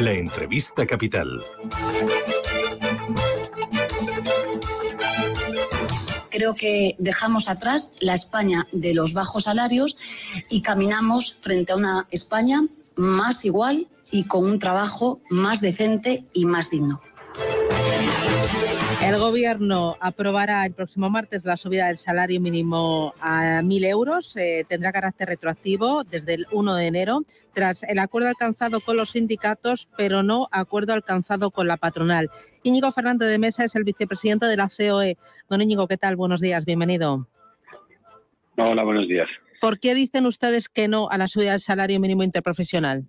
La entrevista capital. Creo que dejamos atrás la España de los bajos salarios y caminamos frente a una España más igual y con un trabajo más decente y más digno. El Gobierno aprobará el próximo martes la subida del salario mínimo a 1.000 euros. Eh, tendrá carácter retroactivo desde el 1 de enero, tras el acuerdo alcanzado con los sindicatos, pero no acuerdo alcanzado con la patronal. Íñigo Fernández de Mesa es el vicepresidente de la COE. Don Íñigo, ¿qué tal? Buenos días, bienvenido. Hola, buenos días. ¿Por qué dicen ustedes que no a la subida del salario mínimo interprofesional?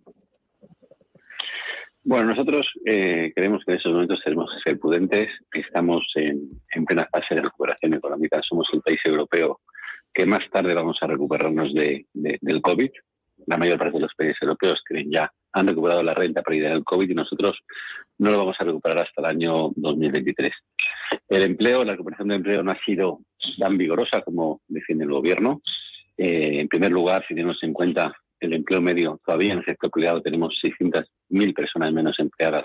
Bueno, nosotros eh, creemos que en estos momentos tenemos que ser prudentes. Estamos en, plena fase de recuperación económica. Somos el país europeo que más tarde vamos a recuperarnos de, del COVID. La mayor parte de los países europeos creen ya han recuperado la renta perdida del COVID y nosotros no lo vamos a recuperar hasta el año 2023. El empleo, la recuperación del empleo no ha sido tan vigorosa como defiende el gobierno. Eh, en primer lugar, si tenemos en cuenta el empleo medio, todavía en el sector privado tenemos 600.000 personas menos empleadas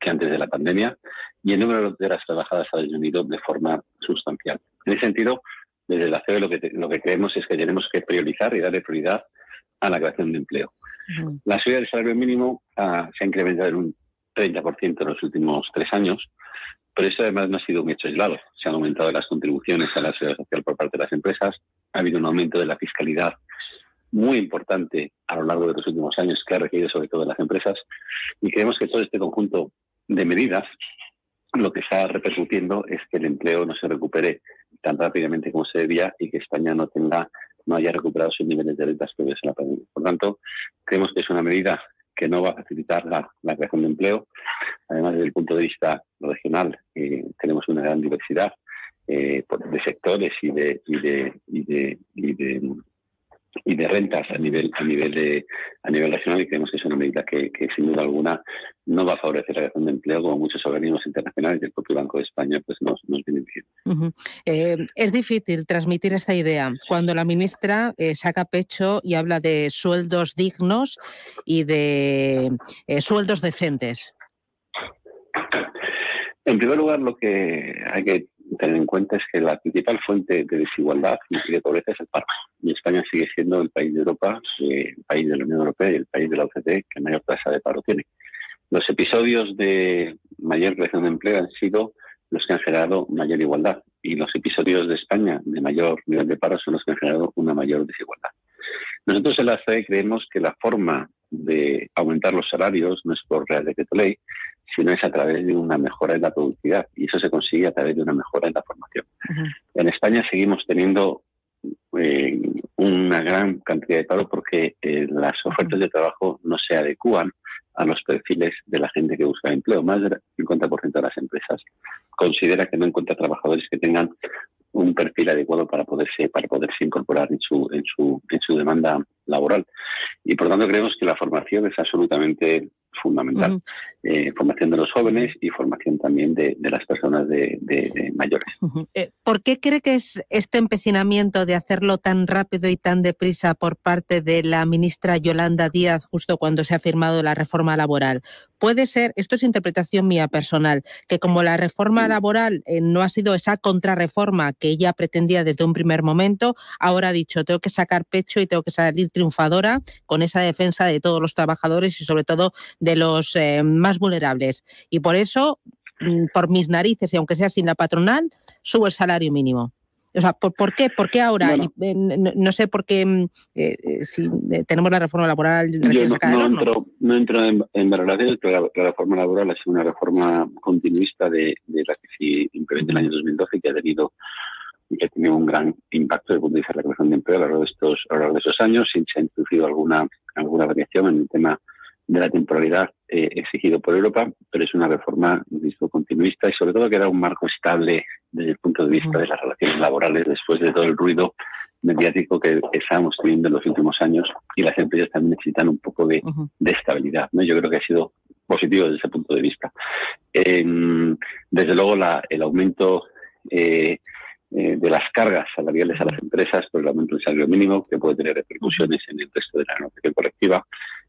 que antes de la pandemia y el número de horas trabajadas ha disminuido de forma sustancial. En ese sentido, desde la CEE lo que, lo que creemos es que tenemos que priorizar y darle prioridad a la creación de empleo. La subida del salario mínimo ah, se ha incrementado en un 30% en los últimos tres años, pero eso además no ha sido un hecho aislado. Se han aumentado las contribuciones a la seguridad social por parte de las empresas, ha habido un aumento de la fiscalidad muy importante a lo largo de los últimos años que ha requerido sobre todo las empresas y creemos que todo este conjunto de medidas lo que está repercutiendo es que el empleo no se recupere tan rápidamente como se debía y que España no tenga no haya recuperado sus niveles de rentas previos en la pandemia. Por tanto, creemos que es una medida que no va a facilitar la, creación de empleo. Además, desde el punto de vista regional, eh, tenemos una gran diversidad eh, de sectores y de, y de, y de, y de y de rentas a nivel a nivel de a nivel regional y creemos que es una medida que, sin duda alguna no va a favorecer la creación de empleo como muchos organismos internacionales y el propio Banco de España pues nos, nos vienen diciendo. Eh, es difícil transmitir esta idea cuando la ministra eh, saca pecho y habla de sueldos dignos y de eh, sueldos decentes. En primer lugar, lo que hay que tener en cuenta es que la principal fuente de desigualdad y de pobreza es el paro. Y España sigue siendo el país de Europa, eh, el país de la Unión Europea y el país de la OCDE que mayor tasa de paro tiene. Los episodios de mayor creación de empleo han sido los que han generado mayor igualdad y los episodios de España de mayor nivel de paro son los que han generado una mayor desigualdad. Nosotros en la CE creemos que la forma de aumentar los salarios no es por Real Decreto Ley, sino es a través de una mejora en la productividad y eso se consigue a través de una mejora en la formación. En España seguimos teniendo eh, una gran cantidad de paro porque eh, las ofertas de trabajo no se adecúan a los perfiles de la gente que busca empleo. Más del 50% de las empresas considera que no encuentra trabajadores que tengan un perfil adecuado para poderse para poderse incorporar en su en su en su demanda laboral y por tanto creemos que la formación es absolutamente fundamental. Eh, formación de los jóvenes y formación también de, las personas de, mayores. Eh, ¿Por qué cree que es este empecinamiento de hacerlo tan rápido y tan deprisa por parte de la ministra Yolanda Díaz justo cuando se ha firmado la reforma laboral? Puede ser, esto es interpretación mía personal, que como la reforma laboral eh, no ha sido esa contrarreforma que ella pretendía desde un primer momento, ahora ha dicho, tengo que sacar pecho y tengo que salir triunfadora con esa defensa de todos los trabajadores y sobre todo de los eh, más vulnerables. Y por eso, mm, por mis narices y aunque sea sin la patronal, subo el salario mínimo. O sea, ¿por, qué? ¿Por qué ahora? Eh, no, sé por qué mm, eh, si tenemos la reforma laboral. Yo no, entro, no entro en, en valoraciones, pero la, reforma laboral ha sido una reforma continuista de, la que se implementó en el año 2012 que ha tenido y que ha tenido un gran impacto desde el punto de vista de la creación de empleo a lo largo de estos, a lo largo de estos años. Se ha introducido alguna, alguna variación en el tema de la temporalidad eh, exigido por Europa, pero es una reforma visto continuista y sobre todo que da un marco estable desde el punto de vista de las relaciones laborales después de todo el ruido mediático que estamos teniendo en los últimos años y las empresas también necesitan un poco de, estabilidad. ¿no? Yo creo que ha sido positivo desde ese punto de vista. desde luego la, el aumento eh, de las cargas salariales a las empresas por el aumento del salario mínimo, que puede tener repercusiones en el resto de la negociación colectiva.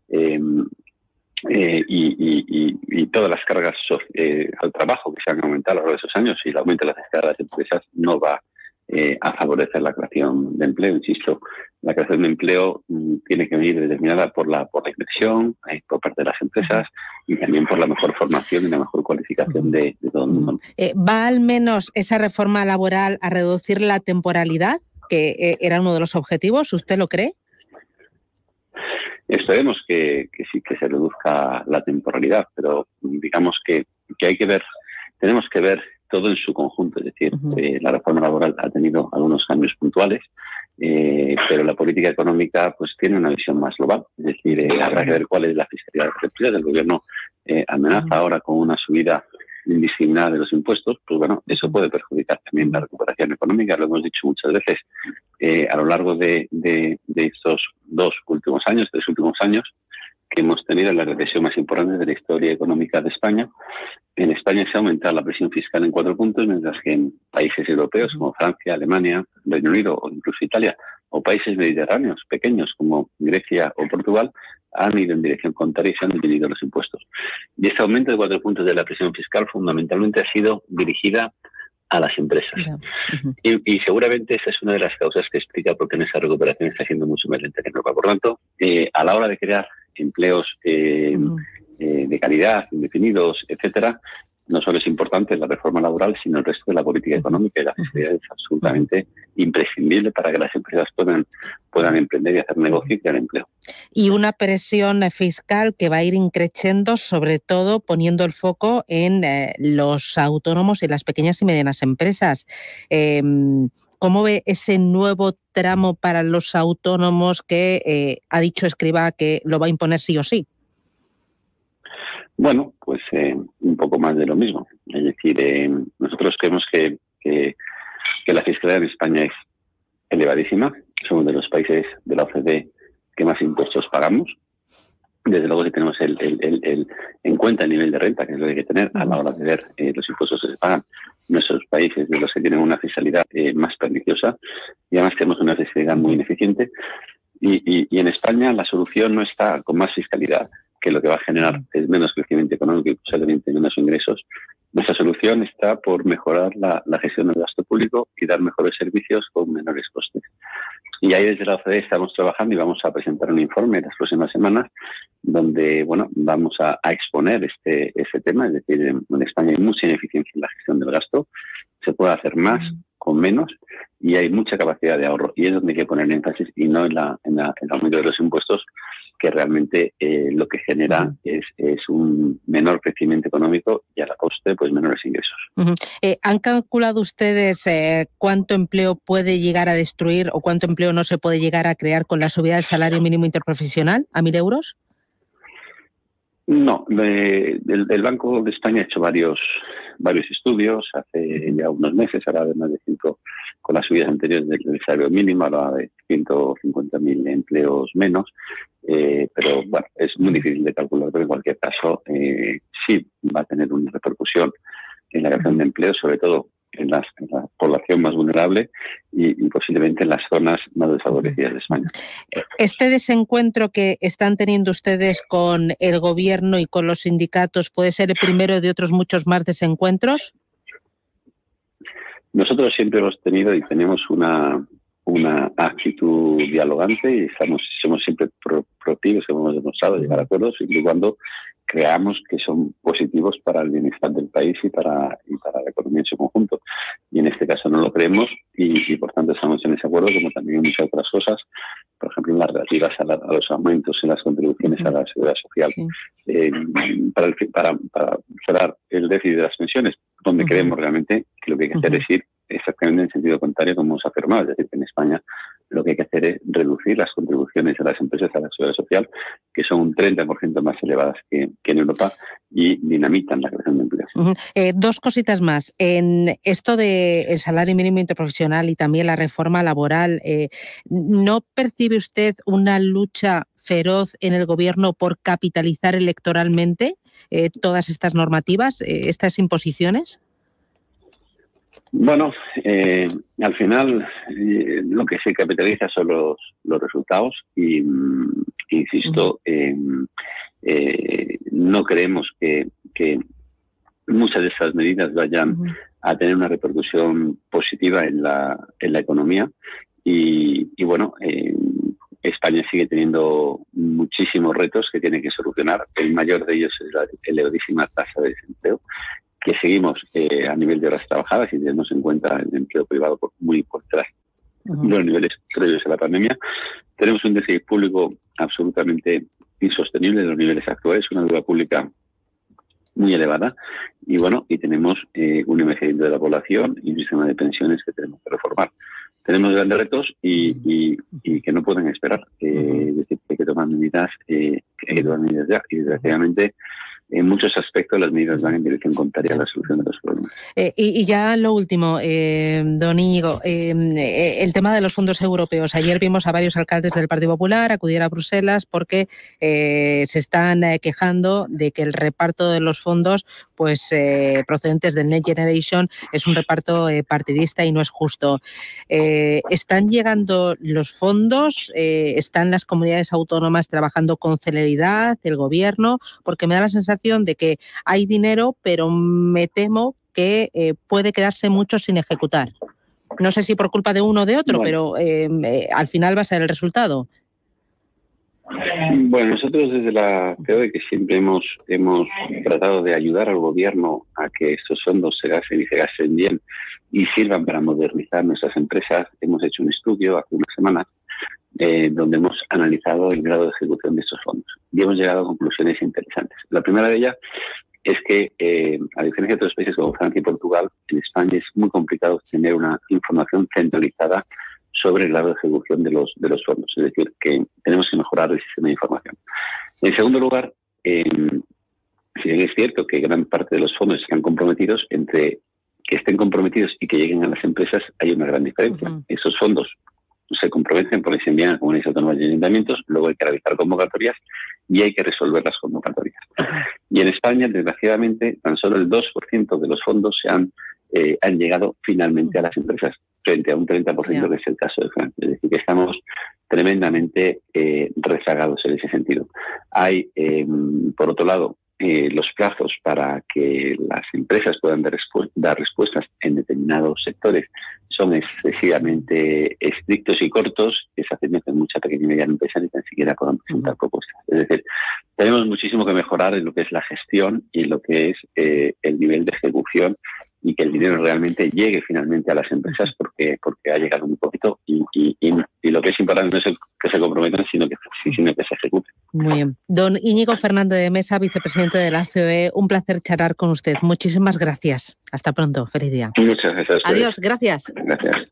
Em, y, todas las cargas al trabajo que se han aumentado a lo largo de esos años y el aumento de las cargas de las empresas no va eh, a favorecer la creación de empleo. Insisto, la creación de empleo mm, tiene que venir determinada por la, por la inversión, eh, por parte de las empresas y también por la mejor formación y la mejor cualificación de, todo el mundo. Eh, ¿Va al menos esa reforma laboral a reducir la temporalidad, que era uno de los objetivos? ¿Usted lo cree? Esperemos que, que sí que se reduzca la temporalidad, pero digamos que, que hay que ver, tenemos que ver todo en su conjunto. Es decir, eh, la reforma laboral ha tenido algunos cambios puntuales, eh, pero la política económica pues tiene una visión más global. Es decir, eh, habrá que ver cuál es la fiscalidad de del gobierno. amenaza ahora con una subida indiscriminada de los impuestos, pues bueno, eso puede perjudicar también la recuperación económica, lo hemos dicho muchas veces. a lo largo de, de, estos dos últimos años, tres últimos años, que hemos tenido la recesión más importante de la historia económica de España. En España se ha aumentado la presión fiscal en cuatro puntos, mientras que en países europeos como Francia, Alemania, Reino Unido o incluso Italia, o países mediterráneos pequeños como Grecia o Portugal, han ido en dirección contraria y se han disminuido los impuestos. Y ese aumento de cuatro puntos de la presión fiscal fundamentalmente ha sido dirigida a las empresas. y, seguramente esa es una de las causas que explica por qué en esa recuperación está siendo mucho más lenta que en Europa. Por tanto, eh, a la hora de crear empleos eh, eh, de calidad, indefinidos, etcétera, no solo es importante la reforma laboral, sino el resto de la política económica y la fiscalidad es absolutamente imprescindible para que las empresas puedan, puedan emprender y hacer negocio y crear empleo. Y una presión fiscal que va a ir increciendo, sobre todo poniendo el foco en eh, los autónomos y las pequeñas y medianas empresas. Em, ¿Cómo ve ese nuevo tramo para los autónomos que eh, ha dicho Escriba que lo va a imponer sí o sí? Bueno, pues eh, un poco más de lo mismo. Es decir, eh, nosotros creemos que, que, la fiscalidad en España es elevadísima. Somos de los países de la OCDE que más impuestos pagamos. Desde luego, si tenemos el, el, en cuenta el nivel de renta, que es lo que hay que tener a la hora de ver los impuestos que se pagan, nuestros países de los que tienen una fiscalidad eh, más perniciosa y además tenemos una fiscalidad muy ineficiente. Y, y, en España la solución no está con más fiscalidad, que lo que va a generar es menos crecimiento económico y posiblemente menos ingresos. Nuestra solución está por mejorar la, la gestión del gasto público y dar mejores servicios con menores costes. Y ahí desde la OCDE estamos trabajando y vamos a presentar un informe las próximas semanas donde bueno vamos a, exponer este, ese tema, es decir, en, España hay mucha ineficiencia en la gestión del gasto, se puede hacer más con menos y hay mucha capacidad de ahorro. Y es donde hay que poner énfasis y no en, la, en, el aumento de los impuestos que realmente eh, lo que genera es, es, un menor crecimiento económico y a la coste pues menores ingresos. Eh, ¿Han calculado ustedes eh, cuánto empleo puede llegar a destruir o cuánto empleo no se puede llegar a crear con la subida del salario mínimo interprofesional a mil euros? No, el, Banco de España ha hecho varios varios estudios hace ya unos meses, ahora de más de cinco, con las subidas anteriores del, salario mínimo, ahora de 150.000 empleos menos, eh, pero bueno, es muy difícil de calcular, pero en cualquier caso eh, sí va a tener una repercusión en la creación de empleo, sobre todo en, la población más vulnerable y, posiblemente en las zonas más desfavorecidas de España. ¿Este desencuentro que están teniendo ustedes con el gobierno y con los sindicatos puede ser el primero de otros muchos más desencuentros? Nosotros siempre hemos tenido y tenemos una, una actitud dialogante y estamos somos siempre proactivos, hemos demostrado llegar a acuerdos, siempre y cuando creamos que son positivos para el bienestar del país y para, y para la economía en su conjunto. Y en este caso no lo creemos y, por tanto estamos en ese acuerdo, como también en muchas otras cosas, por ejemplo, en las relativas a, los aumentos en las contribuciones a la seguridad social, eh, para, el, para, para cerrar el déficit de las pensiones, donde creemos realmente que lo que hay que hacer es ir exactamente en sentido contrario como hemos afirmado, es decir, que en España lo que hay que hacer es reducir las contribuciones a las empresas a la seguridad social, que son un 30% más elevadas que, en Europa y dinamitan la creación de empleos. Eh, dos cositas más. En esto del salario mínimo interprofesional y también la reforma laboral, eh, ¿no percibe usted una lucha feroz en el gobierno por capitalizar electoralmente eh, todas estas normativas, estas imposiciones? Bueno, eh, al final eh, lo que se capitaliza son los, los resultados y, mm, insisto, eh, no creemos que, muchas de esas medidas vayan a tener una repercusión positiva en la, en la economía y, y bueno, España sigue teniendo muchísimos retos que tiene que solucionar. El mayor de ellos es la elevadísima tasa de desempleo que seguimos eh, a nivel de horas trabajadas y tenemos en cuenta el empleo privado por muy por detrás de los niveles previos a la pandemia. Tenemos un déficit público absolutamente insostenible en los niveles actuales, una deuda pública muy elevada y bueno, y tenemos eh, un envejecimiento de la población y un sistema de pensiones que tenemos que reformar. Tenemos grandes retos y, y, que no pueden esperar. Eh, es decir, hay que tomar medidas, eh, hay que tomar medidas ya y desgraciadamente en muchos aspectos las medidas van en dirección contraria a la solución de los problemas. Eh, y, ya lo último, eh, don Íñigo, eh, el tema de los fondos europeos. Ayer vimos a varios alcaldes del Partido Popular acudir a Bruselas porque se están quejando de que el reparto de los fondos pues procedentes del Next Generation es un reparto partidista y no es justo. ¿Están llegando los fondos? ¿Están las comunidades autónomas trabajando con celeridad, el gobierno? Porque me da la sensación de que hay dinero, pero me temo que eh, puede quedarse mucho sin ejecutar. No sé si por culpa de uno o de otro, pero eh, al final va a ser el resultado. Bueno, nosotros desde la creo que siempre hemos hemos tratado de ayudar al gobierno a que estos fondos se gasten y se gasten bien y sirvan para modernizar nuestras empresas. Hemos hecho un estudio hace unas semanas eh, donde hemos analizado el grado de ejecución de estos fondos y hemos llegado a conclusiones interesantes. La primera de ellas es que, eh, a diferencia de otros países como Francia y Portugal, en España es muy complicado tener una información centralizada sobre el grado de ejecución de los, de los fondos. Es decir, que tenemos que mejorar el sistema de información. En segundo lugar, eh, si bien es cierto que gran parte de los fondos están comprometidos, entre que estén comprometidos y que lleguen a las empresas hay una gran diferencia. Esos fondos se comprometen porque se envían a comunidades autónomas y ayuntamientos, luego hay que realizar convocatorias y hay que resolver las convocatorias. Y en España, desgraciadamente, tan solo el 2% de los fondos se han, eh, han llegado finalmente a las empresas, frente a un 30% que es el caso de Francia. Es decir, que estamos tremendamente eh, rezagados en ese sentido. Hay, eh, por otro lado, eh, los plazos para que las empresas puedan dar, dar, respuestas en determinados sectores son excesivamente estrictos y cortos, es haciendo que mucha pequeña y mediana empresa ni tan siquiera puedan presentar propuestas. Es decir, tenemos muchísimo que mejorar en lo que es la gestión y en lo que es eh, el nivel de ejecución y que el dinero realmente llegue finalmente a las empresas porque porque ha llegado un poquito y, y, lo que es importante no es que se comprometan, sino que, sino que se ejecute. Muy bien. Don Íñigo Fernández de Mesa, vicepresidente de la COE, un placer charlar con usted. Muchísimas gracias. Hasta pronto. Feliz día. Muchas gracias. Adiós. Gracias. Gracias.